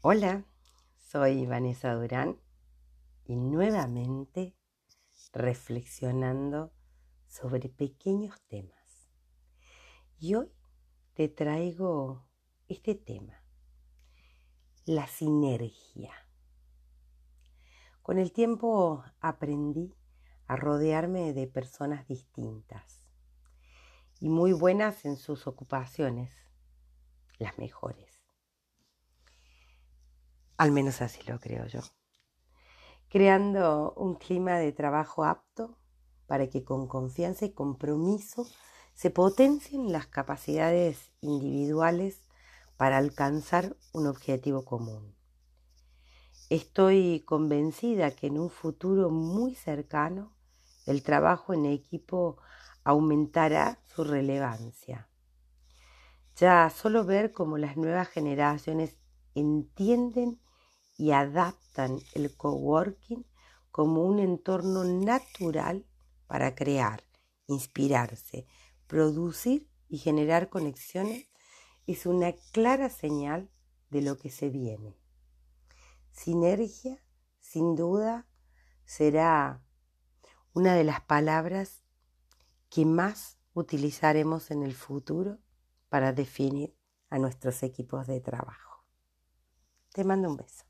Hola, soy Vanessa Durán y nuevamente reflexionando sobre pequeños temas. Y hoy te traigo este tema, la sinergia. Con el tiempo aprendí a rodearme de personas distintas y muy buenas en sus ocupaciones, las mejores. Al menos así lo creo yo. Creando un clima de trabajo apto para que con confianza y compromiso se potencien las capacidades individuales para alcanzar un objetivo común. Estoy convencida que en un futuro muy cercano el trabajo en equipo aumentará su relevancia. Ya solo ver cómo las nuevas generaciones entienden y adaptan el coworking como un entorno natural para crear, inspirarse, producir y generar conexiones es una clara señal de lo que se viene. Sinergia, sin duda, será una de las palabras que más utilizaremos en el futuro para definir a nuestros equipos de trabajo. Te mando un beso.